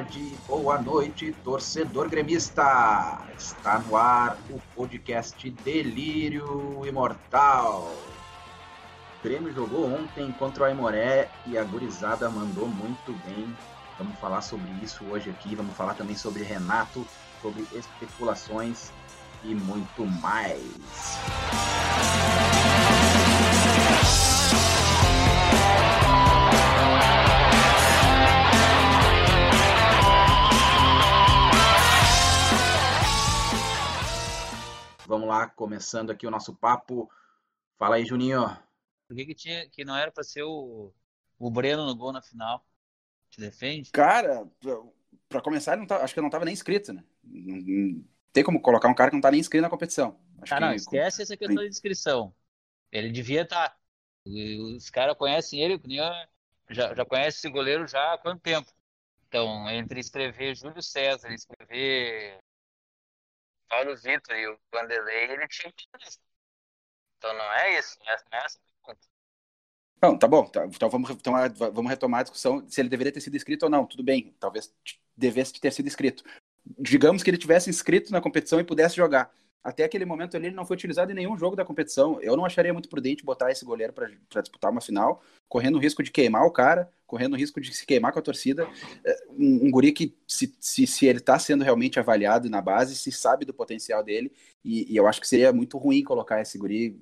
tarde, boa noite, torcedor gremista. Está no ar o podcast Delírio Imortal. O Grêmio jogou ontem contra o Aimoré e a gurizada mandou muito bem. Vamos falar sobre isso hoje aqui, vamos falar também sobre Renato, sobre especulações e muito mais. Vamos lá, começando aqui o nosso papo. Fala aí, Juninho. Por que, que, tinha, que não era para ser o, o Breno no gol na final? Te defende? Cara, para começar, não tá, acho que não estava nem inscrito, né? Não, não, tem como colocar um cara que não tá nem inscrito na competição. Acho ah, não, esquece essa questão de inscrição. Ele devia estar. Tá. Os caras conhecem ele, já, já conhece esse goleiro já há quanto tempo? Então, entre escrever Júlio César e escrever Paulo Vitor e o Vanderlei, ele tinha Então não é isso, não é, é essa pergunta. Não, tá bom. Tá, então vamos retomar, vamos retomar a discussão se ele deveria ter sido inscrito ou não. Tudo bem, talvez devesse ter sido inscrito. Digamos que ele tivesse inscrito na competição e pudesse jogar até aquele momento ele não foi utilizado em nenhum jogo da competição. Eu não acharia muito prudente botar esse goleiro para disputar uma final, correndo o risco de queimar o cara, correndo o risco de se queimar com a torcida. É, um, um guri que, se, se, se ele está sendo realmente avaliado na base, se sabe do potencial dele, e, e, eu acho que seria muito ruim colocar esse guri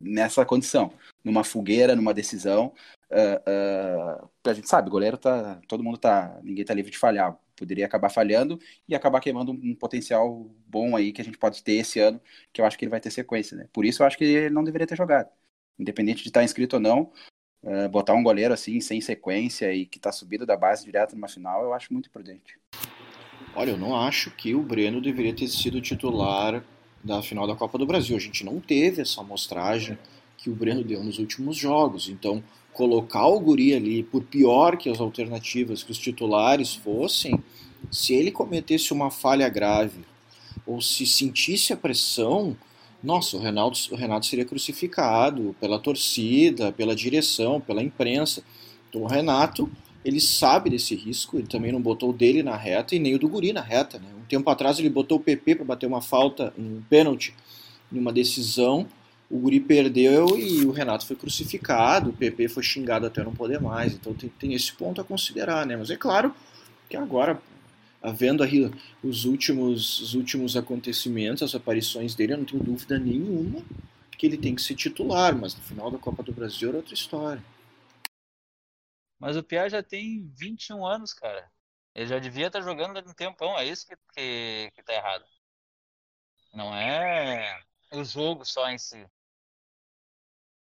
nessa condição, numa fogueira, numa decisão. Uh, uh, a gente sabe, goleiro tá. Todo mundo tá. Ninguém tá livre de falhar poderia acabar falhando e acabar queimando um, potencial bom aí que a gente pode ter esse ano, que eu acho que ele vai ter sequência, né? Por isso eu acho que ele não deveria ter jogado. Independente de estar inscrito ou não, uh, botar um goleiro assim, sem sequência e que está subido da base direto numa final, eu acho muito prudente. Olha, eu não acho que o Breno deveria ter sido titular da final da Copa do Brasil. A gente não teve essa amostragem que o Breno deu nos últimos jogos. Então, colocar o Guri ali, por pior que as alternativas, que os titulares fossem, se ele cometesse uma falha grave ou se sentisse a pressão, nossa, o Renato, o Renato seria crucificado pela torcida, pela direção, pela imprensa. Então o Renato, ele sabe desse risco, ele também não botou o dele na reta e nem o do Guri na reta. Né? Um tempo atrás ele botou o PP para bater uma falta, um pênalti, numa decisão, o Guri perdeu e o Renato foi crucificado, o PP foi xingado até não poder mais. Então tem, tem esse ponto a considerar, né? Mas é claro que agora, havendo aí os últimos, os últimos acontecimentos, as aparições dele, eu não tenho dúvida nenhuma que ele tem que ser titular, mas no final da Copa do Brasil era outra história. Mas o Pierre já tem 21 anos, cara. Ele já devia estar jogando há um tempão, é isso que, que, que tá errado. Não é o jogo só em si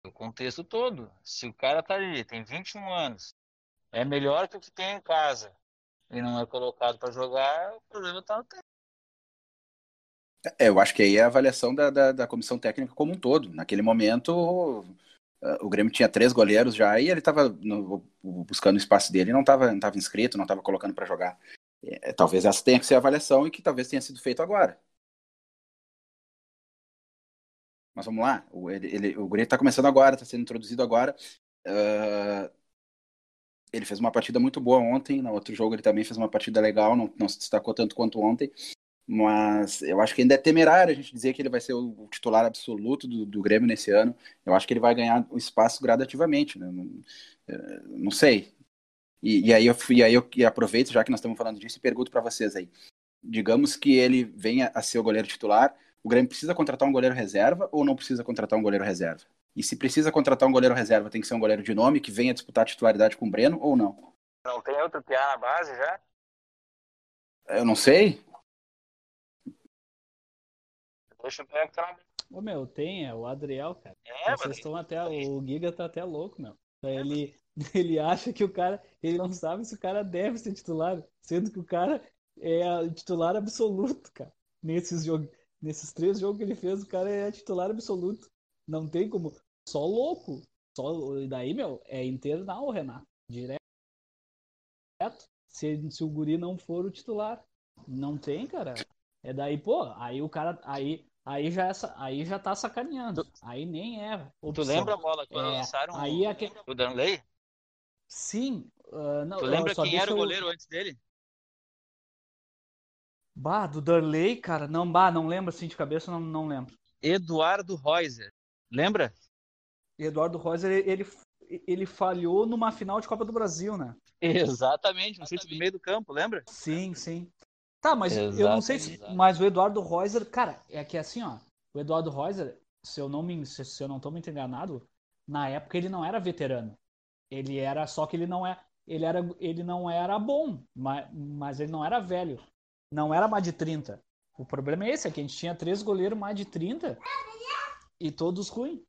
o contexto todo. Se o cara tá ali, tem 21 anos, é melhor que o que tem em casa e não é colocado para jogar, o problema tá no tempo. É, eu acho que aí é a avaliação da, da, da, comissão técnica como um todo. Naquele momento, o Grêmio tinha três goleiros já e ele estava buscando o espaço dele, não estava não tava inscrito, não estava colocando para jogar. É, talvez essa tenha que ser a avaliação e que talvez tenha sido feito agora. Mas vamos lá, o, ele, ele, o Guri está começando agora, está sendo introduzido agora. Uh, ele fez uma partida muito boa ontem, no outro jogo ele também fez uma partida legal, não, não se destacou tanto quanto ontem. Mas eu acho que ainda é temerário a gente dizer que ele vai ser o titular absoluto do, do Grêmio nesse ano. Eu acho que ele vai ganhar o espaço gradativamente. Né? Não, eh, não sei. E, e, aí eu, e aí eu e aproveito, já que nós estamos falando disso, e pergunto para vocês aí. Digamos que ele venha a ser o goleiro titular, o Grêmio precisa contratar um goleiro reserva ou não precisa contratar um goleiro reserva? E se precisa contratar um goleiro reserva, tem que ser um goleiro de nome que venha disputar a titularidade com o Breno ou não? Não tem outro PA na base já? Eu não sei. Deixa eu pegar que tá Ô, meu, tem, é o Adriel, cara. É, Vocês estão até. O Giga tá até louco, meu. Ele, ele acha que o cara. Ele não sabe se o cara deve ser titular, sendo que o cara é titular absoluto, cara. Nesses jogos nesses três jogos que ele fez, o cara é titular absoluto. Não tem como. Só louco. Só, e daí, meu, é internal, Renato. Direto. Se, se o Guri não for o titular. Não tem, cara. É daí, pô, aí o cara. Aí, aí, já, é, aí já tá sacaneando. Aí nem é. Opção. Tu lembra a bola quando é, lançaram aí o, é que... o Danley? Sim. Uh, não, tu lembra quem era o goleiro antes dele? Bah, do Darley, cara, não, bah, não lembro assim de cabeça, não, não lembro. Eduardo Reuser, lembra? Eduardo Reuser, ele, ele falhou numa final de Copa do Brasil, né? Exatamente, no chute do meio do campo, lembra? Sim, sim. Tá, mas Exatamente. eu não sei se. Mas o Eduardo Reuser, cara, é que assim, ó. O Eduardo Reuser, se eu não me, se, se eu não tô me enganado, na época ele não era veterano. Ele era, só que ele não é. Ele, era, ele não era bom, mas, mas ele não era velho. Não era mais de 30. O problema é esse, é que a gente tinha três goleiros mais de 30 e todos ruins.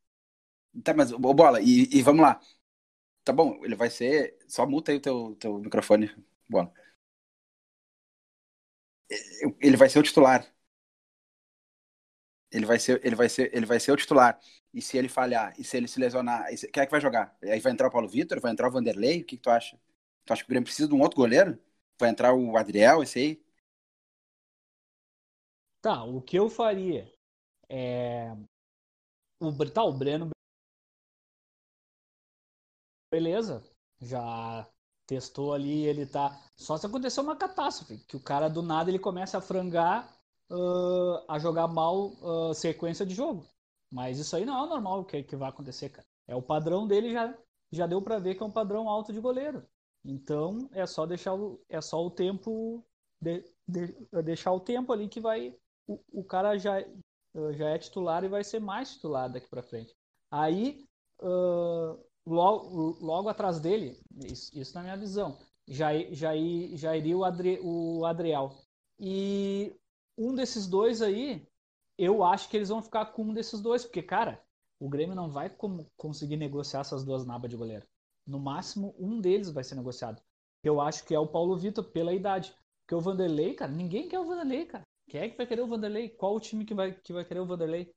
Tá, mas, ô Bola, e, e, vamos lá. Tá bom, ele vai ser. Só muta aí o teu, teu microfone, Bola. Ele vai ser o titular. Ele vai ser, ele vai ser, ele vai ser o titular. E se ele falhar, e se ele se lesionar, quem é que vai jogar? Aí vai entrar o Paulo Vitor, vai entrar o Vanderlei? O que, que tu acha? Tu acha que o Grêmio precisa de um outro goleiro? Vai entrar o Adriel, esse aí? Tá, o que eu faria é. O, tá, o Breno. Beleza, já testou ali, ele tá. Só se acontecer uma catástrofe, que o cara do nada ele começa a frangar, uh, a jogar mal uh, sequência de jogo. Mas isso aí não é normal que, que vai acontecer, cara. É o padrão dele já já deu para ver que é um padrão alto de goleiro. Então é só deixar o, é só o tempo de, de, deixar o tempo ali que vai o, o cara já já é titular e vai ser mais titular daqui para frente. Aí uh, logo, logo atrás dele, isso, isso, na minha visão, já, já, já iria o, Adri, o Adriel. E um desses dois aí eu acho que eles vão ficar com um desses dois, porque, cara, o Grêmio não vai como conseguir negociar essas duas nabas de goleiro. No máximo, um deles vai ser negociado. Eu acho que é o Paulo Vitor, pela idade. Porque o Vanderlei, cara, ninguém quer o Vanderlei, cara. Quem é que vai querer o Vanderlei? Qual o time que vai, que vai querer o Vanderlei?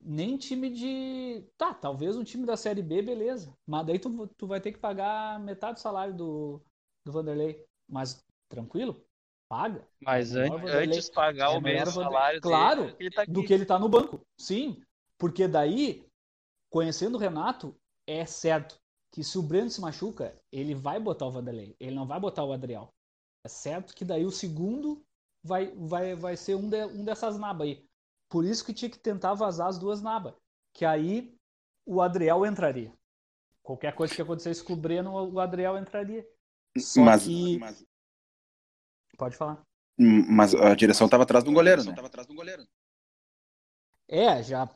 Nem time de. Tá, talvez um time da Série B, beleza. Mas daí tu, tu vai ter que pagar metade do salário do, do Vanderlei. Mas tranquilo? paga. Mas é antes pagar é o mesmo salário claro, dele, ele tá do que ele está no banco. Sim, porque daí, conhecendo o Renato, é certo que se o Breno se machuca, ele vai botar o Vanderlei, ele não vai botar o Adriel. É certo que daí o segundo vai, vai, vai ser um, de, um dessas nabas aí. Por isso que tinha que tentar vazar as duas nabas. Que aí o Adriel entraria. Qualquer coisa que acontecesse com o Breno, o Adriel entraria. Só mas, que... mas Pode falar. Mas a direção estava atrás do goleiro, né? atrás do goleiro. É, já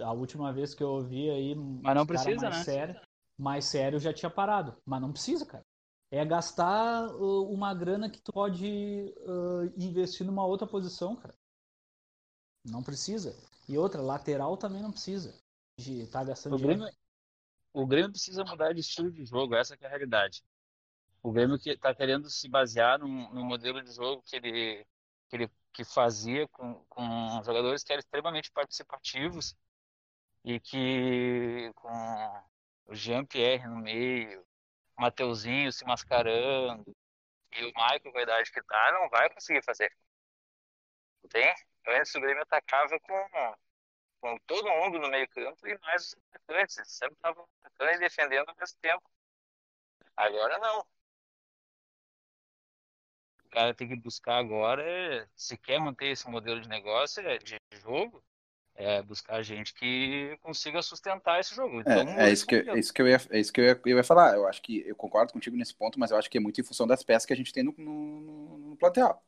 a última vez que eu ouvi aí, mas não precisa, mais né? Sério, mais sério já tinha parado, mas não precisa, cara. É gastar uh, uma grana que tu pode uh, investir numa outra posição, cara. Não precisa. E outra, lateral também não precisa de estar tá gastando o Grêmio, o Grêmio precisa mudar de estilo de jogo, essa é a realidade. O Grêmio que está querendo se basear num, num, modelo de jogo que ele, que ele que fazia com, com jogadores que eram extremamente participativos e que com o Jean-Pierre no meio, Mateuzinho se mascarando e o Michael com a idade que tá, não vai conseguir fazer. Tem? Antes o Grêmio atacava com, com todo mundo no meio campo e mais os atacantes. Eles sempre estavam atacando e defendendo ao mesmo tempo. Agora não cara tem que buscar agora se quer manter esse modelo de negócio, é, de jogo, é buscar gente que consiga sustentar esse jogo. Então, é, é, isso que, é isso que eu ia, é isso que eu ia, eu ia falar. Eu acho que eu concordo contigo nesse ponto, mas eu acho que é muito em função das peças que a gente tem no, no, no plantel.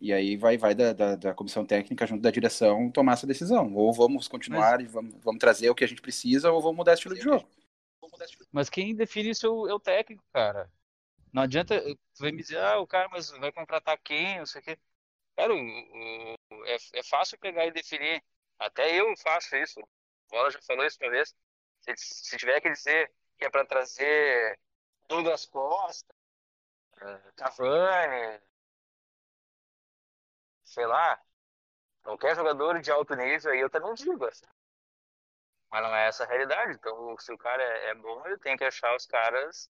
E aí vai, vai da, da, da, comissão técnica junto da direção tomar essa decisão. Ou vamos continuar mas... e vamos, vamos trazer o que a gente precisa, ou vamos mudar estilo de jogo. Mas quem define isso é o técnico, cara. Não adianta, tu vai me dizer, ah, o cara, mas vai contratar quem, não sei o quê. Cara, o, o, é, é fácil pegar e definir. Até eu faço isso. O Bola já falou isso uma vez. Se, se tiver que dizer que é para trazer Douglas Costa, eh, Cavani, sei lá, qualquer jogador de alto nível, aí eu também digo. Assim. Mas não é essa a realidade. Então, se o cara é, é bom, ele tem que achar os caras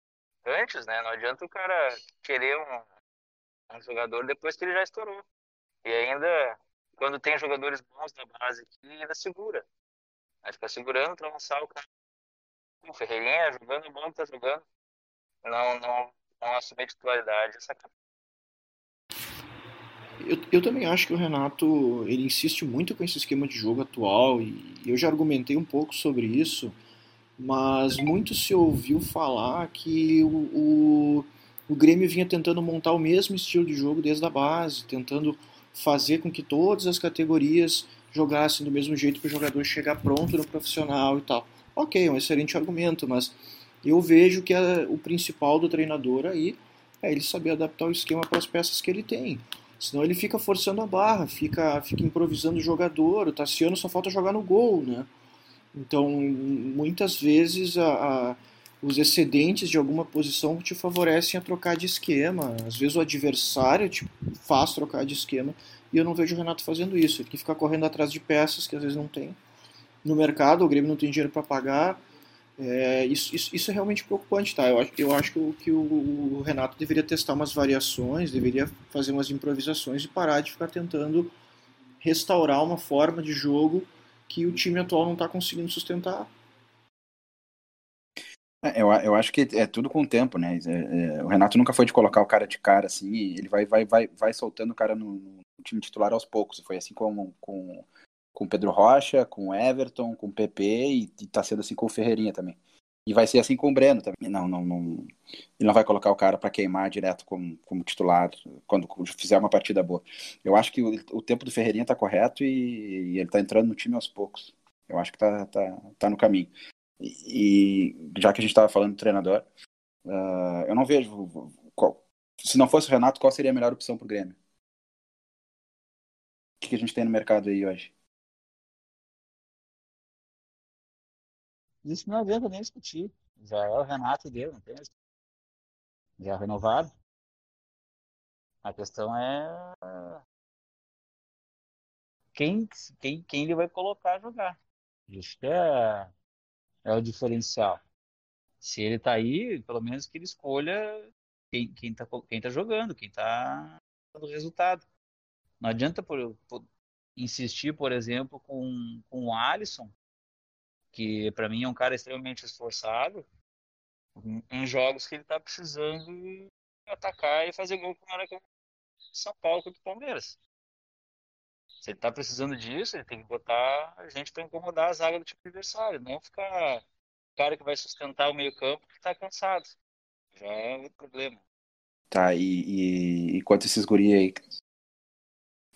antes, né? Não adianta o cara querer um, um jogador depois que ele já estourou. E ainda, quando tem jogadores bons na base ainda segura. Vai ficar segurando para lançar o cara o Ferreirinha jogando bom que tá jogando, não, não, não assumir titularidade, essa eu, eu também acho que o Renato ele insiste muito com esse esquema de jogo atual e eu já argumentei um pouco sobre isso, mas muito se ouviu falar que o, o, o Grêmio vinha tentando montar o mesmo estilo de jogo desde a base, tentando fazer com que todas as categorias jogassem do mesmo jeito para o jogador chegar pronto no profissional e tal. Ok, é um excelente argumento, mas eu vejo que a, o principal do treinador aí é ele saber adaptar o esquema para as peças que ele tem. Senão ele fica forçando a barra, fica, fica improvisando o jogador. O Tassiano só falta jogar no gol, né? Então, muitas vezes a, a, os excedentes de alguma posição te favorecem a trocar de esquema. Às vezes o adversário te faz trocar de esquema e eu não vejo o Renato fazendo isso. Ele tem que ficar correndo atrás de peças que às vezes não tem. No mercado, o Grêmio não tem dinheiro para pagar. É, isso, isso, isso, é realmente preocupante, tá? Eu acho, eu acho que, o, que o, Renato deveria testar umas variações, deveria fazer umas improvisações e parar de ficar tentando restaurar uma forma de jogo que o time atual não está conseguindo sustentar. É, eu, eu acho que é tudo com o tempo, né? É, é, o Renato nunca foi de colocar o cara de cara assim, ele vai, vai, vai, vai soltando o cara no, no time titular aos poucos. Foi assim com, com com Pedro Rocha, com Everton, com PP e, e tá sendo assim com o Ferreirinha também. E vai ser assim com o Breno também. Não, não, não. Ele não vai colocar o cara para queimar direto como, como titular quando fizer uma partida boa. Eu acho que o, o tempo do Ferreirinha tá correto e, e, ele tá entrando no time aos poucos. Eu acho que tá, tá, tá no caminho. E, já que a gente estava falando do treinador, uh, eu não vejo. Qual, se não fosse o Renato, qual seria a melhor opção pro Grêmio? O que, que a gente tem no mercado aí hoje? Isso não adianta nem discutir. Já é o Renato dele, não tem Já é renovado. A questão é quem, quem, quem ele vai colocar a jogar. Isso é, é o diferencial. Se ele tá aí, pelo menos que ele escolha quem, quem, tá, quem tá jogando, quem tá dando resultado. Não adianta por, por insistir, por exemplo, com, com o Alisson, que para mim é um cara extremamente esforçado, em jogos que ele está precisando atacar e fazer gol como era com São Paulo contra o Palmeiras. Se ele está precisando disso, ele tem que botar a gente para incomodar a zaga do time adversário, não ficar o cara que vai sustentar o meio-campo que está cansado. Já é outro problema. Tá, e, e, e quanto esses guri aí?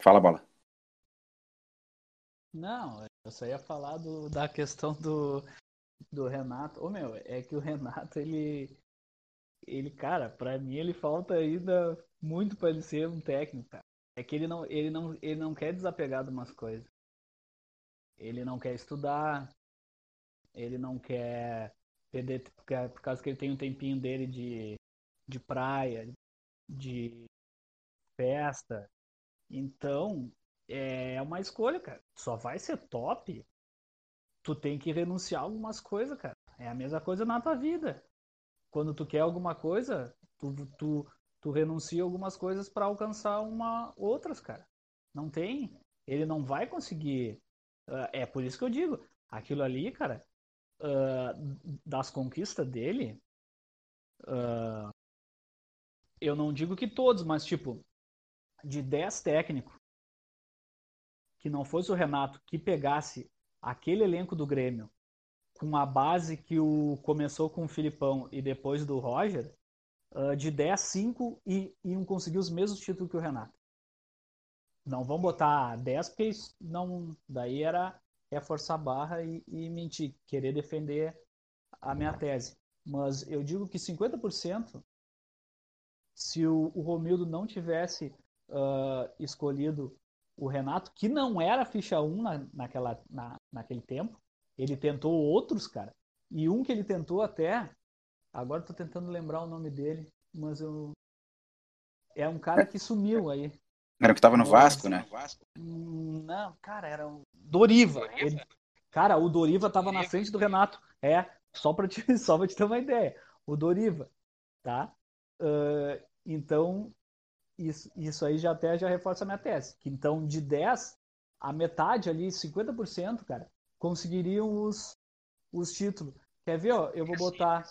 Fala, bola. Não, eu só ia falar do, da questão do, do Renato. Ô meu, é que o Renato, ele. Ele, cara, pra mim ele falta ainda muito para ele ser um técnico, cara. É que ele não, ele não, ele não quer desapegar de umas coisas. Ele não quer estudar. Ele não quer perder por causa que ele tem um tempinho dele de, de praia, de festa. Então, é uma escolha, cara. Só vai ser top. Tu tem que renunciar a algumas coisas, cara. É a mesma coisa na tua vida. Quando tu quer alguma coisa, tu, tu, tu renuncia algumas coisas para alcançar uma outras, cara. Não tem. Ele não vai conseguir. Uh, é por isso que eu digo. Aquilo ali, cara, uh, das conquistas dele, uh, eu não digo que todos, mas tipo, de 10 técnicos, que não fosse o Renato que pegasse aquele elenco do Grêmio com a base que o começou com o Filipão e depois do Roger, uh, de 10 5 e iam conseguir os mesmos títulos que o Renato. Não vão botar 10 porque não, daí era é forçar a barra e, e mentir, querer defender a minha tese. Mas eu digo que 50%, se o, o Romildo não tivesse uh, escolhido o Renato, que não era ficha 1 na, naquela, na, naquele tempo. Ele tentou outros, cara. E um que ele tentou até. Agora tô tentando lembrar o nome dele, mas eu. É um cara que sumiu aí. Era o que tava no Vasco, né? Hum, não, cara, era o Doriva. Ele... Cara, o Doriva tava na frente do Renato. É, só pra te, só pra te ter uma ideia. O Doriva, tá? Uh, então, isso, isso aí já até já reforça a minha tese. Que então, de 10, a metade ali, 50%, cara, conseguiriam os, os títulos. Quer ver, ó? Eu vou botar,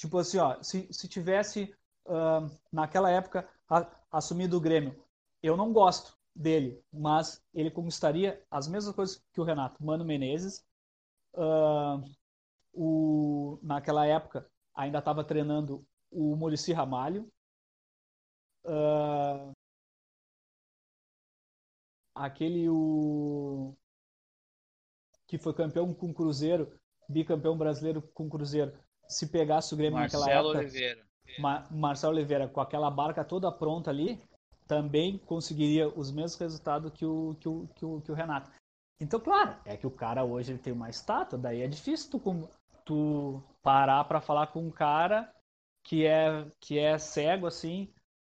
tipo assim, ó, se, se tivesse uh, naquela época a, assumido o Grêmio, eu não gosto dele, mas ele conquistaria as mesmas coisas que o Renato. Mano Menezes, uh, o, naquela época ainda estava treinando o Murici Ramalho, uh, aquele o que foi campeão com o Cruzeiro, bicampeão brasileiro com o Cruzeiro, se pegasse o Grêmio Marcelo naquela época, Oliveira. Ma Marcelo Oliveira com aquela barca toda pronta ali, também conseguiria os mesmos resultados que o, que o, que o, que o Renato. Então, claro, é que o cara hoje ele tem uma estátua, daí é difícil tu, tu parar para falar com um cara que é, que é cego assim,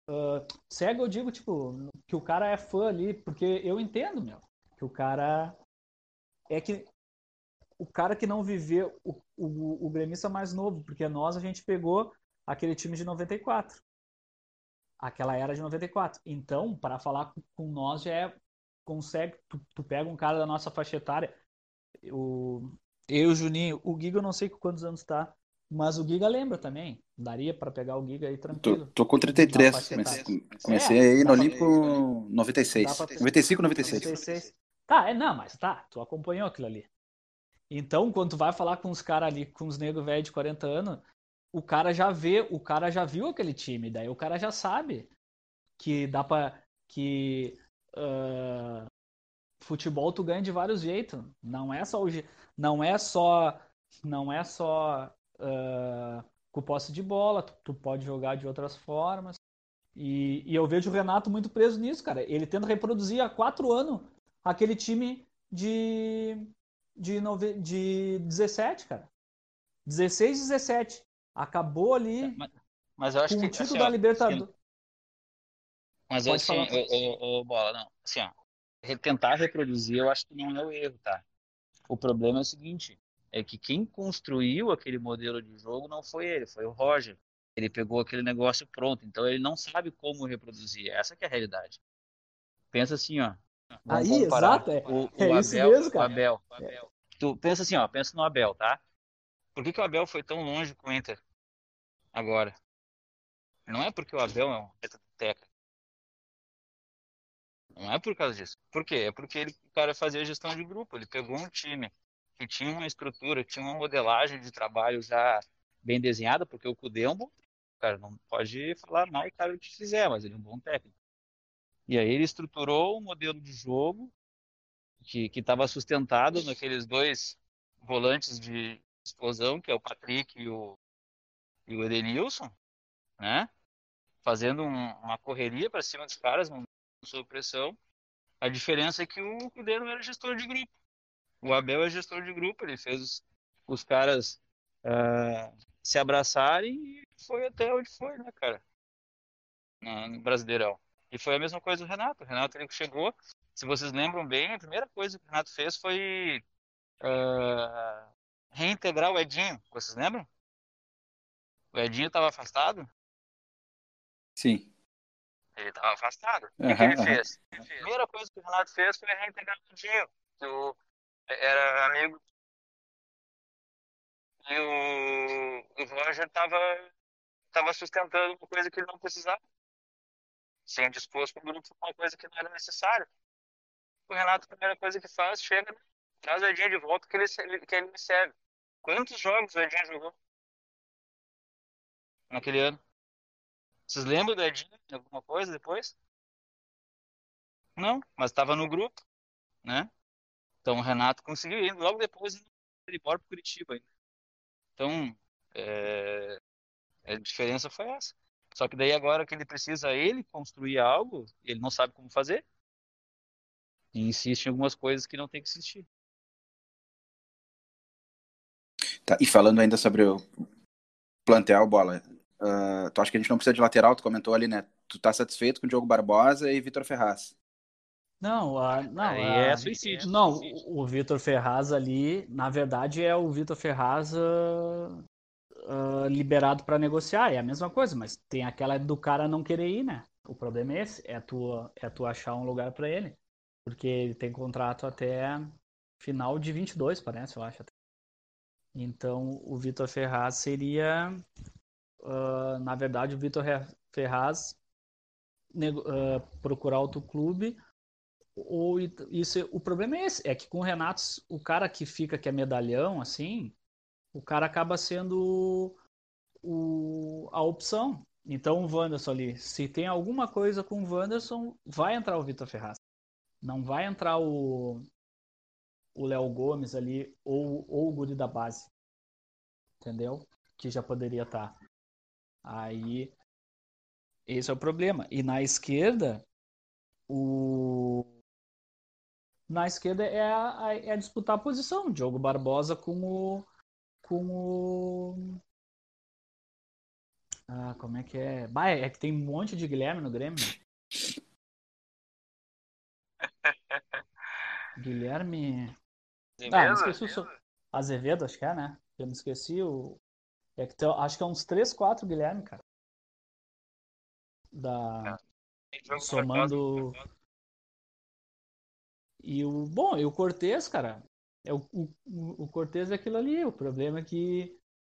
Uh, cego eu digo, tipo, que o cara é fã ali, porque eu entendo, meu, que o cara é que o cara que não viveu o, o, o gremista mais novo, porque nós a gente pegou aquele time de 94. Aquela era de 94. Então, para falar com, com, nós já é consegue, tu, tu, pega um cara da nossa faixa etária, o eu, Juninho, o Giga eu não sei quantos anos tá, mas o Giga lembra também. Daria para pegar o Giga aí tranquilo. Tô, tô com 33. Comecei, comecei é, aí no Olimpo 96. Pra... 95, 96. 96. Tá, é, não, mas tá, tu acompanhou aquilo ali. Então, quando tu vai falar com os caras ali, com os negros velhos de 40 anos, o cara já vê, o cara já viu aquele time, daí o cara já sabe que dá para que uh, futebol tu ganha de vários jeitos. Não é só não é só não é só uh, com posse de bola, tu, tu, pode jogar de outras formas. E, e, eu vejo o Renato muito preso nisso, cara. Ele tenta reproduzir há quatro anos aquele time de, de, nove, de 17, cara. 16, 17. Acabou ali mas, mas eu acho que, o título assim, da Libertadores. Mas eu, assim, o, o, Bola, não. Assim, ó, tentar reproduzir, eu acho que não é o erro, tá? O problema é o seguinte, é que quem construiu aquele modelo de jogo não foi ele, foi o Roger. Ele pegou aquele negócio pronto, então ele não sabe como reproduzir. Essa é a realidade. Pensa assim, ó. Aí, exato, é, o, o é Abel, isso mesmo, cara. O Abel, o Abel. Tu pensa assim, ó, pensa no Abel, tá? Por que, que o Abel foi tão longe com o Inter agora? Não é porque o Abel é um técnico. Não é por causa disso. Por quê? É porque ele, o cara fazia gestão de grupo. Ele pegou um time que tinha uma estrutura, tinha uma modelagem de trabalho já bem desenhada, porque o Cudê é um bom cara, não pode falar mal o cara que fizer, mas ele é um bom técnico. E aí ele estruturou um modelo de jogo que estava sustentado naqueles dois volantes de explosão, que é o Patrick e o, e o Edenilson, né? Fazendo um, uma correria para cima dos caras, sob pressão. A diferença é que o Cudê não era gestor de grupo o Abel é gestor de grupo, ele fez os, os caras uh, se abraçarem e foi até onde foi, né, cara? No, no Brasileirão. E foi a mesma coisa do Renato. O Renato ele chegou, se vocês lembram bem, a primeira coisa que o Renato fez foi uh, reintegrar o Edinho. Vocês lembram? O Edinho estava afastado? Sim. Ele estava afastado. Uhum, o que, ele, uhum. fez? a primeira coisa que o Renato fez foi reintegrar o Edinho. O, era amigo. E o, o Roger tava, tava sustentando uma coisa que ele não precisava. Sem disposto para o grupo uma coisa que não era necessária. O Renato, a primeira coisa que faz, chega, traz o Edinho de volta que ele, que ele me serve. Quantos jogos o Edinho jogou? Naquele ano? Vocês lembram do Edinho? Alguma coisa depois? Não, mas estava no grupo, né? Então o Renato conseguiu ir logo depois ele embora para Curitiba. Então é, a diferença foi essa. Só que daí agora que ele precisa ele construir algo, ele não sabe como fazer. E insiste em algumas coisas que não tem que insistir. Tá, e falando ainda sobre o plantel, bola, uh, tu acha que a gente não precisa de lateral? Tu comentou ali, né? Tu tá satisfeito com o Diogo Barbosa e Vitor Ferraz. Não, a, não, a, é suicídio. Não, o, o Vitor Ferraz ali, na verdade, é o Vitor Ferraz uh, uh, liberado para negociar. É a mesma coisa, mas tem aquela do cara não querer ir, né? O problema é esse, é tu, é tu achar um lugar para ele. Porque ele tem contrato até final de 22, parece, eu acho. Então, o Vitor Ferraz seria, uh, na verdade, o Vitor Ferraz uh, procurar outro clube. Ou isso, o problema é esse, é que com o Renato, o cara que fica que é medalhão, assim, o cara acaba sendo o, a opção. Então o Wanderson ali, se tem alguma coisa com o Wanderson, vai entrar o Vitor Ferraz. Não vai entrar o o Léo Gomes ali ou, ou o Guri da base. Entendeu? Que já poderia estar. Aí esse é o problema. E na esquerda, o na esquerda é, a, é a disputar a posição. Diogo Barbosa com o com o ah, como é que é? Bah, é que tem um monte de Guilherme no Grêmio. Guilherme. Azevedo, ah, esqueci o Azevedo, acho que é, né? Eu me esqueci o. É que tem... acho que é uns 3, 4 Guilherme, cara. Da. É. Somando. E o. Bom, e o Cortez, cara. É o, o, o Cortez é aquilo ali. O problema é que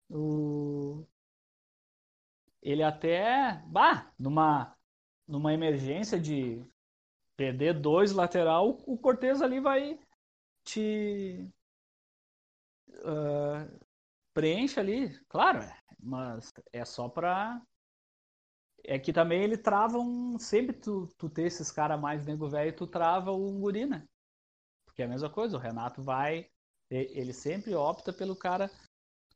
o, ele até, bah, numa, numa emergência de perder dois lateral, o Cortez ali vai te uh, preenche ali, claro, mas é só pra é que também ele trava um sempre tu, tu ter esses caras mais nego velho, tu trava o guri, né? Porque é a mesma coisa, o Renato vai ele sempre opta pelo cara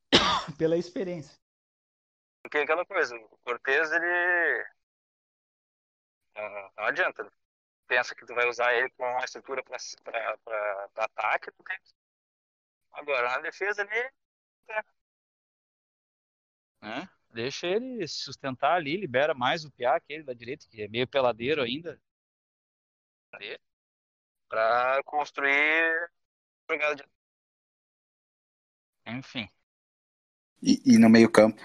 pela experiência. Porque é aquela coisa, o Cortez, ele. Não, não adianta. Né? Pensa que tu vai usar ele com uma estrutura para ataque, tu tem... Agora, na defesa ali. É. É, deixa ele sustentar ali, libera mais o Piá, aquele da direita, que é meio peladeiro ainda. Para construir jogada de. Enfim. E, e no meio-campo?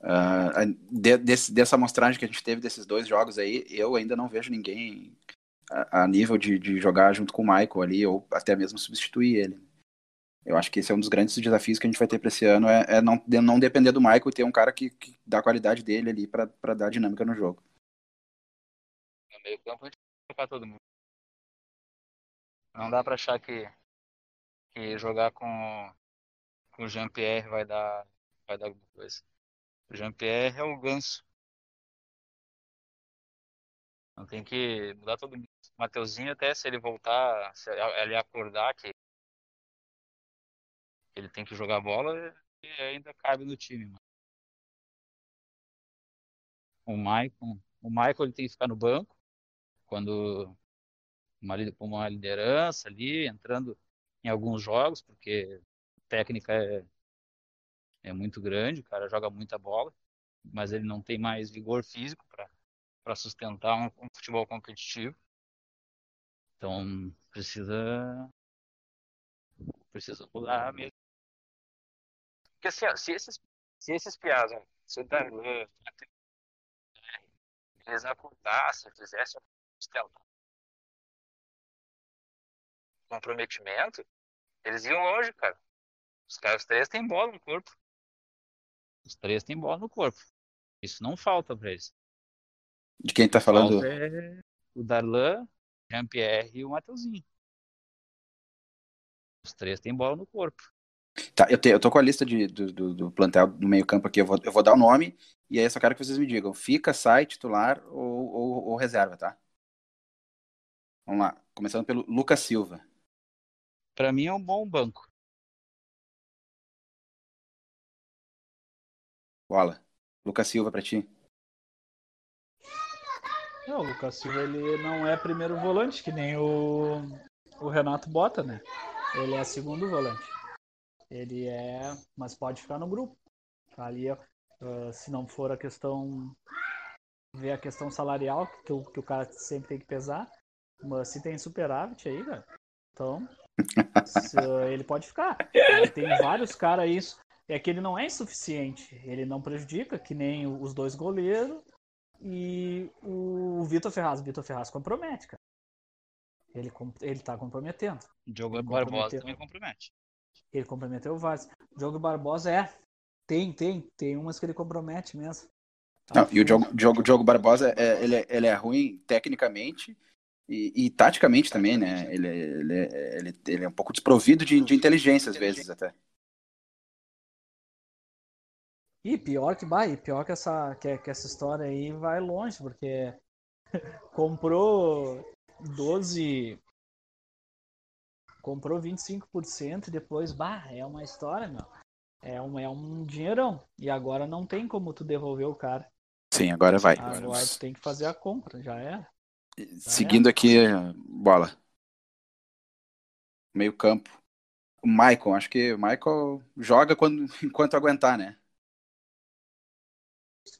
Uh, de, desse, dessa amostragem que a gente teve desses dois jogos aí, eu ainda não vejo ninguém a, a nível de, de, jogar junto com o Michael ali, ou até mesmo substituir ele. Eu acho que esse é um dos grandes desafios que a gente vai ter para esse ano, é, é, não, de, não depender do Michael e ter um cara que, que dá a qualidade dele ali para dar dinâmica no jogo. No meio campo a gente vai todo mundo. Não dá para achar que, que jogar com, com o Jean-Pierre vai dar, vai dar alguma coisa. O Jean-Pierre é o ganso. Não tem que mudar todo mundo. O Mateuzinho, até se ele voltar, se ele acordar que ele tem que jogar bola, ele ainda cabe no time. Mano. O Michael, o Michael ele tem que ficar no banco quando uma, uma liderança ali, entrando em alguns jogos, porque técnica é é muito grande, o cara joga muita bola, mas ele não tem mais vigor físico para sustentar um, um, futebol competitivo. Então precisa precisa mudar mesmo. Porque assim, ó, se esses se esses piás, Darlan, eles acordassem, fizessem um comprometimento, eles iam longe, cara. Os caras três têm bola no corpo. Os três têm bola no corpo. Isso não falta para eles. De quem tá falando? É o Darlan, Jean-Pierre e o Mateuzinho. Os três têm bola no corpo. Tá, eu, te, eu tô com a lista de, do, do, do plantel do meio campo aqui, eu vou, eu vou dar o nome, e aí eu só quero que vocês me digam, fica, sai, titular ou, ou, ou reserva, tá? Vamos lá, começando pelo Lucas Silva. Para mim é um bom banco. Bola. Lucas Silva para ti. Não, o Lucas Silva ele não é primeiro volante, que nem o, o Renato bota, né? Ele é segundo volante. Ele é. Mas pode ficar no grupo. Ali, uh, se não for a questão. ver a questão salarial, que, o, que o cara sempre tem que pesar. Mas se tem superávit aí, cara. Então. Ele pode ficar. Tem vários caras aí é que ele não é insuficiente. Ele não prejudica, que nem os dois goleiros e o Vitor Ferraz. O Vitor Ferraz compromete, cara. Ele, ele tá comprometendo. O Diogo Barbosa também compromete. Ele comprometeu o Vaz. Diogo Barbosa é. Tem, tem. Tem umas que ele compromete mesmo. Não, e o Diogo, Diogo, Diogo Barbosa, é, ele, é, ele é ruim tecnicamente e, e taticamente também, né? Ele, ele, ele, ele é um pouco desprovido de, de inteligência às vezes até. E pior que vai, pior que essa, que, que essa história aí vai longe, porque comprou 12. Comprou 25% e depois, bah, é uma história, meu. É um, é um dinheirão. E agora não tem como tu devolver o cara. Sim, agora vai. Agora tu tem que fazer a compra, já era. Seguindo aqui, bola. Meio campo. O Michael, acho que o Michael joga quando, enquanto aguentar, né?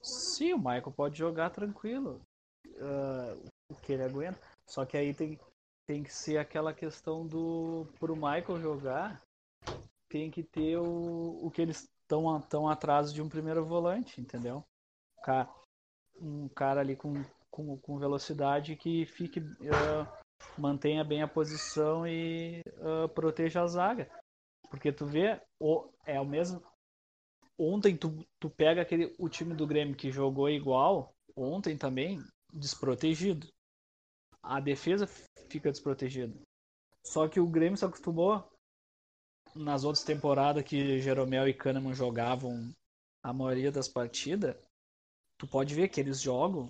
Sim, o Michael pode jogar tranquilo. Uh, o que ele aguenta. Só que aí tem, tem que ser aquela questão do. Pro Michael jogar, tem que ter o, o que eles estão tão atrás de um primeiro volante, entendeu? Um cara ali com com, com velocidade que fique uh, mantenha bem a posição e uh, proteja a zaga. Porque tu vê, o, é o mesmo. Ontem tu, tu pega aquele o time do Grêmio que jogou igual, ontem também desprotegido. A defesa fica desprotegida. Só que o Grêmio se acostumou nas outras temporadas que Jeromel e Kahneman jogavam a maioria das partidas, tu pode ver que eles jogam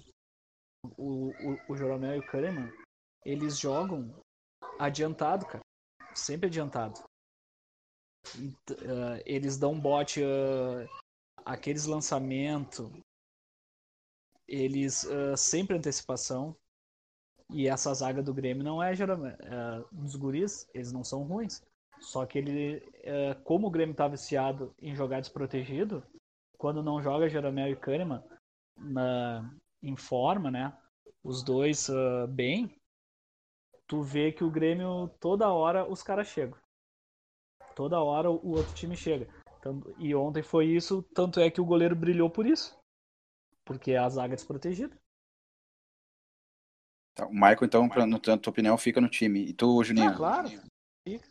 o, o, o Joromel e o Kahneman, eles jogam adiantado, cara. Sempre adiantado. Uh, eles dão bote uh, aqueles lançamentos eles uh, sempre antecipação e essa zaga do Grêmio não é geralmente uh, dos guris eles não são ruins só que ele uh, como o Grêmio tá viciado em jogar desprotegido quando não joga Jeromel e Kahneman em forma, né? Os dois uh, bem, tu vê que o Grêmio toda hora os caras chegam. Toda hora o outro time chega. E ontem foi isso, tanto é que o goleiro brilhou por isso. Porque a zaga é desprotegida. Tá, o Michael, então, pra, na tua opinião, fica no time. E tu, Juninho? Ah, claro. Fica.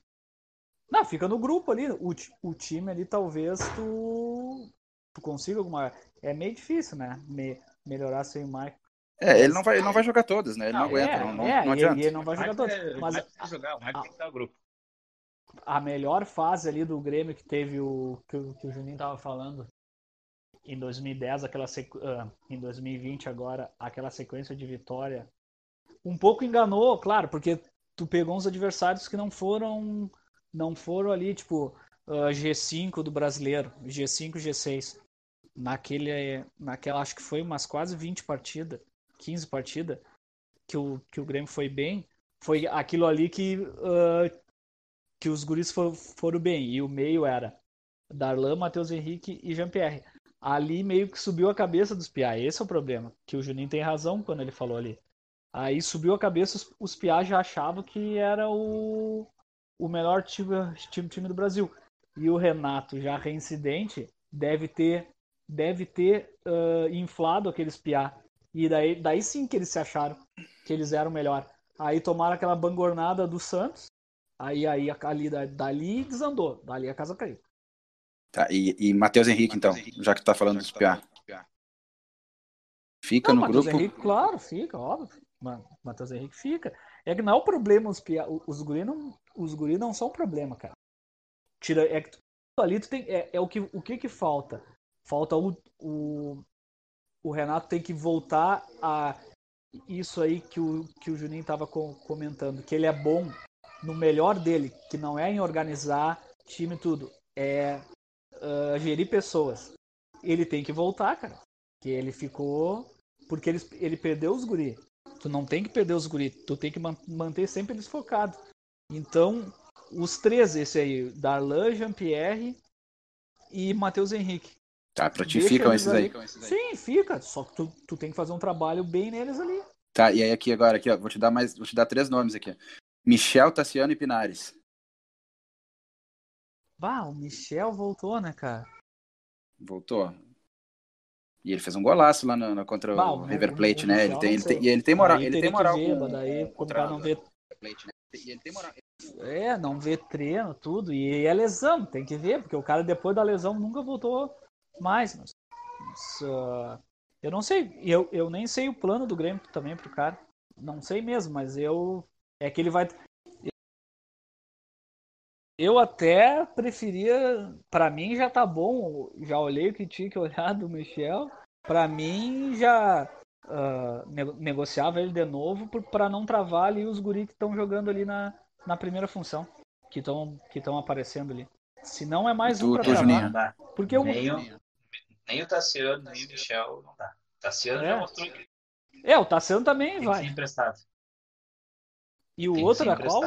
Não, fica no grupo ali. O, o time ali, talvez tu, tu consiga alguma. É meio difícil, né? Me, melhorar sem o Michael. É, ele não vai, ele não vai jogar todas, né? Ele não, não aguenta, é, não, não, é, não adianta. Ele, ele não vai jogar todas. É, mas a, jogar, o Mike tem que estar no grupo. A melhor fase ali do Grêmio que teve o que, o, que o Juninho tava falando em 2010, aquela sequ... Uh, em 2020 agora, aquela sequência de vitória um pouco enganou, claro, porque tu pegou uns adversários que não foram não foram ali, tipo, uh, G5 do brasileiro, G5, G6. Naquele, naquela, acho que foi umas quase 20 partidas, 15 partidas, que o, que o Grêmio foi bem. Foi aquilo ali que, uh, que os guris for, foram bem. E o meio era Darlan, Matheus Henrique e Jean-Pierre. Ali meio que subiu a cabeça dos Piá. Esse é o problema. Que o Juninho tem razão quando ele falou ali. Aí subiu a cabeça, os, os Piá já achavam que era o, o melhor time, time, time do Brasil. E o Renato, já reincidente, deve ter deve ter uh, inflado aqueles piá. E daí, daí sim que eles se acharam que eles eram melhor. Aí tomaram aquela bangornada do Santos, aí, aí ali, dali desandou, dali a casa caiu. Tá, e, e Matheus Henrique, então, já que tu tá falando dos piá. Fica não, no Mateus grupo? Henrique, claro, fica, óbvio. Matheus Henrique fica. É que não é o problema, os, piá, os guri não, os guri não são problema, cara. Tira, é que tu, ali tu tem, é, é o, que, o que que falta? Falta o, o, o Renato tem que voltar a isso aí que o, que o Juninho estava comentando, que ele é bom no melhor dele, que não é em organizar time tudo, é uh, gerir pessoas. Ele tem que voltar, cara. Que ele ficou. Porque ele, ele perdeu os guri. Tu não tem que perder os guri, tu tem que manter sempre eles focados. Então, os três, esse aí, Darlan, Jean-Pierre e Matheus Henrique. Tá, pra ti ficam esses aí. Sim, fica. Só que tu, tu tem que fazer um trabalho bem neles ali. Tá, e aí aqui agora, aqui, ó, vou te dar mais, vou te dar três nomes aqui. Michel, Tassiano e Pinares. Bah, o Michel voltou, né, cara? Voltou. E ele fez um golaço lá no, no contra bah, o River Plate, o, né? ele tem, ele tem, e ele tem moral. Ele tem moral. Ver, daí, contra não. Plate, né? E ele tem moral. É, não vê treino, tudo. E é lesão, tem que ver, porque o cara depois da lesão nunca voltou mais. Mas, mas, uh, eu não sei, eu, eu nem sei o plano do Grêmio também pro cara. Não sei mesmo, mas eu. É que ele vai. Eu até preferia. Para mim já tá bom. Já olhei o que tinha que olhar do Michel. Para mim já uh, negociava ele de novo para não travar ali os guri que estão jogando ali na, na primeira função. Que estão que aparecendo ali. Se não é mais um para travar. Porque o, nem o Tassiano, nem o Michel não dá. O Tassiano é. já mostrou que. É, o Tassiano também tem vai. Emprestado. E o tem outro da qual?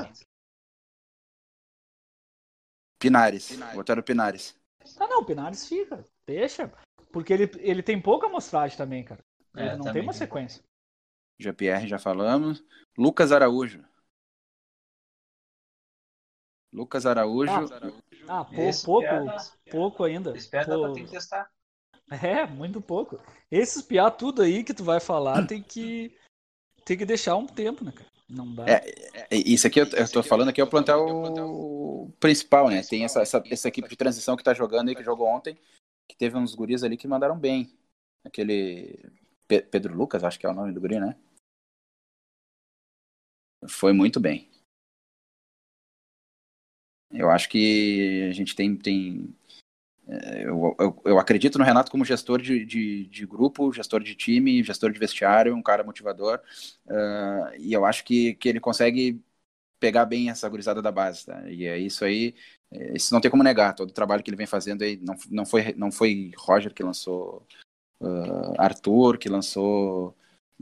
Pinares. Pinares. Botaram o Pinares. Ah, não, o Pinares fica. Deixa. Porque ele, ele tem pouca amostragem também, cara. Ele é, não tem uma sequência. GPR já falamos. Lucas Araújo. Lucas Araújo. Ah, ah pou, pouco, pouco ainda. Espera, Pô... tem que testar. É, muito pouco. Esses piar tudo aí que tu vai falar tem que tem que deixar um tempo, né, cara? Não dá. É, é isso aqui eu, eu tô falando aqui é o plantel principal, né? Tem essa, essa, essa equipe de transição que tá jogando aí, que jogou ontem, que teve uns guris ali que mandaram bem. Aquele Pedro Lucas, acho que é o nome do guri, né? Foi muito bem. Eu acho que a gente tem, tem eu, eu, eu, acredito no Renato como gestor de, de, de, grupo, gestor de time, gestor de vestiário, um cara motivador. Uh, e eu acho que, que ele consegue pegar bem essa gurizada da base. Tá? E é isso aí, isso não tem como negar. Todo o trabalho que ele vem fazendo aí, não, não, foi, não foi Roger que lançou uh, Arthur, que lançou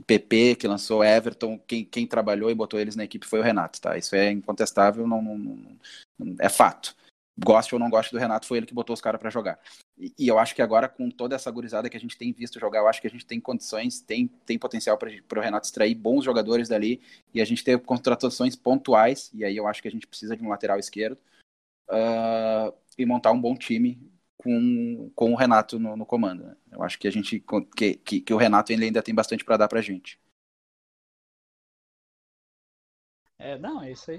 PP, que lançou Everton. Quem, quem trabalhou e botou eles na equipe foi o Renato. Tá? Isso é incontestável, não, não, não é fato goste ou não goste do Renato, foi ele que botou os caras para jogar. E, e, eu acho que agora, com toda essa gurizada que a gente tem visto jogar, eu acho que a gente tem condições, tem, tem potencial para o Renato extrair bons jogadores dali e a gente ter contratações pontuais, e aí eu acho que a gente precisa de um lateral esquerdo, uh, e montar um bom time com, com o Renato no, no comando. Né? Eu acho que a gente que, que, que o Renato ainda tem bastante para dar para gente. É, não, é isso aí.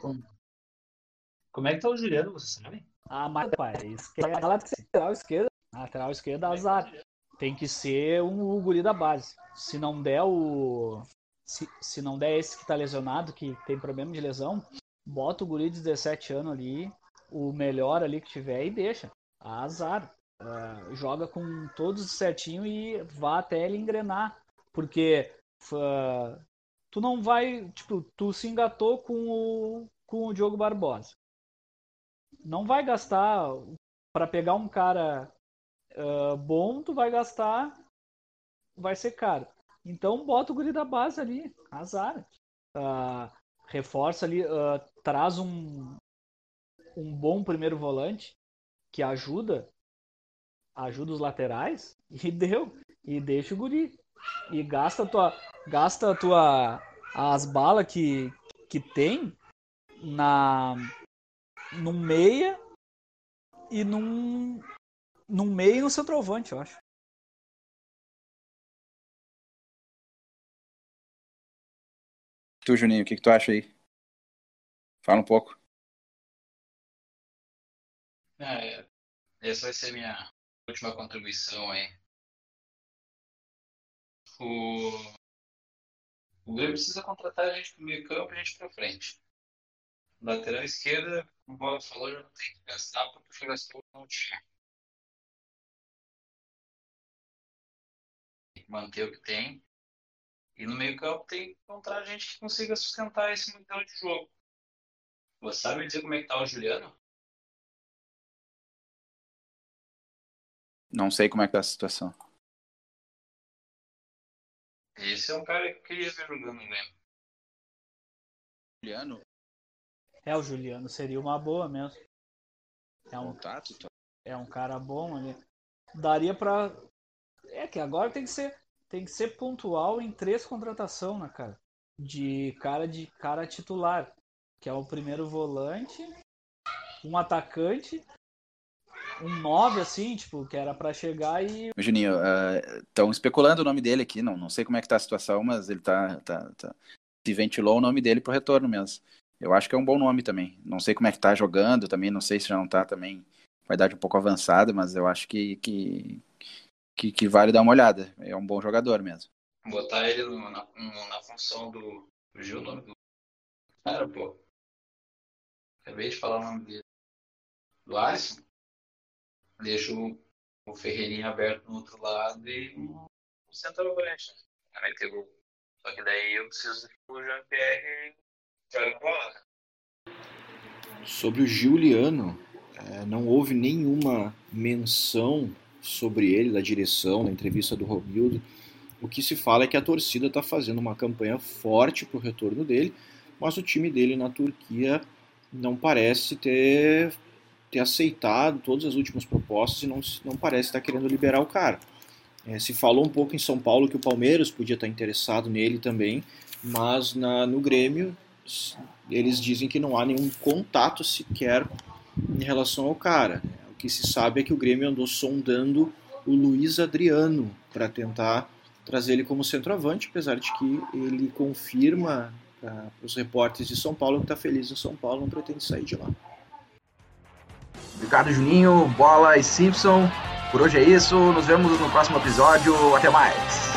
Como é que tá o Juliano, você sabe? Ah, mas pai, esquerda, lateral esquerda, lateral esquerda, azar. Tem que ser um guri da base. Se não der o. Se, se não der esse que tá lesionado, que tem problema de lesão, bota o guri de 17 anos ali, o melhor ali que tiver e deixa. Azar. Uh, joga com todos certinho e vá até ele engrenar. Porque uh, tu não vai. Tipo, tu se engatou com o, com o Diogo Barbosa não vai gastar para pegar um cara uh, bom, tu vai gastar, vai ser caro. Então bota o guri da base ali, azar. Uh, reforça ali, uh, traz um, um bom primeiro volante que ajuda, ajuda os laterais e deu. E deixa o guri. E gasta tua, gasta tua, as balas que, que tem na num meia e num, num meia e no centroavante, eu acho. Tu, Juninho, o que, que tu acha aí? Fala um pouco. É, essa vai ser minha última contribuição aí. O, o Grêmio precisa contratar a gente pro meio campo e a gente pra frente. Lateral esquerda, como o Bola falou, já não tem que gastar porque foi gastou não tinha. Tem que manter o que tem. E no meio campo tem que encontrar gente que consiga sustentar esse modelo de jogo. Você sabe dizer como é que tá o Juliano? Não sei como é que tá a situação. Esse é um cara que eu queria ver jogando no Grêmio. Juliano? É, o Juliano seria uma boa mesmo. É um, Contato, tá? é um cara bom ali. Daria pra. É que agora tem que ser, tem que ser pontual em três contratações, né, cara? De cara de cara titular. Que é o primeiro volante, um atacante, um 9, assim, tipo, que era para chegar e. Juninho, estão uh, especulando o nome dele aqui, não, não sei como é que tá a situação, mas ele tá, tá, tá. Se ventilou o nome dele pro retorno mesmo. Eu acho que é um bom nome também. Não sei como é que tá jogando também, não sei se já não tá também com a idade um pouco avançada, mas eu acho que, que, que, que vale dar uma olhada. É um bom jogador mesmo. Botar ele na, na função do. Fugiu o nome do. Cara, pô. Acabei de falar o nome dele. Do Alisson. Deixa o, o Ferreirinha aberto no outro lado e o centroavante. Aí pegou. Só que daí eu preciso que o Jean-Pierre. Sobre o Juliano, é, não houve nenhuma menção sobre ele da direção, na entrevista do Romildo. O que se fala é que a torcida está fazendo uma campanha forte para o retorno dele, mas o time dele na Turquia não parece ter, ter aceitado todas as últimas propostas e não, não parece estar querendo liberar o cara. É, se falou um pouco em São Paulo que o Palmeiras podia estar interessado nele também, mas na, no Grêmio eles dizem que não há nenhum contato sequer em relação ao cara. O que se sabe é que o Grêmio andou sondando o Luiz Adriano para tentar trazer ele como centroavante, apesar de que ele confirma para os repórteres de São Paulo que está feliz em São Paulo, não pretende sair de lá. Obrigado, Juninho, Bola e Simpson. Por hoje é isso. Nos vemos no próximo episódio. Até mais.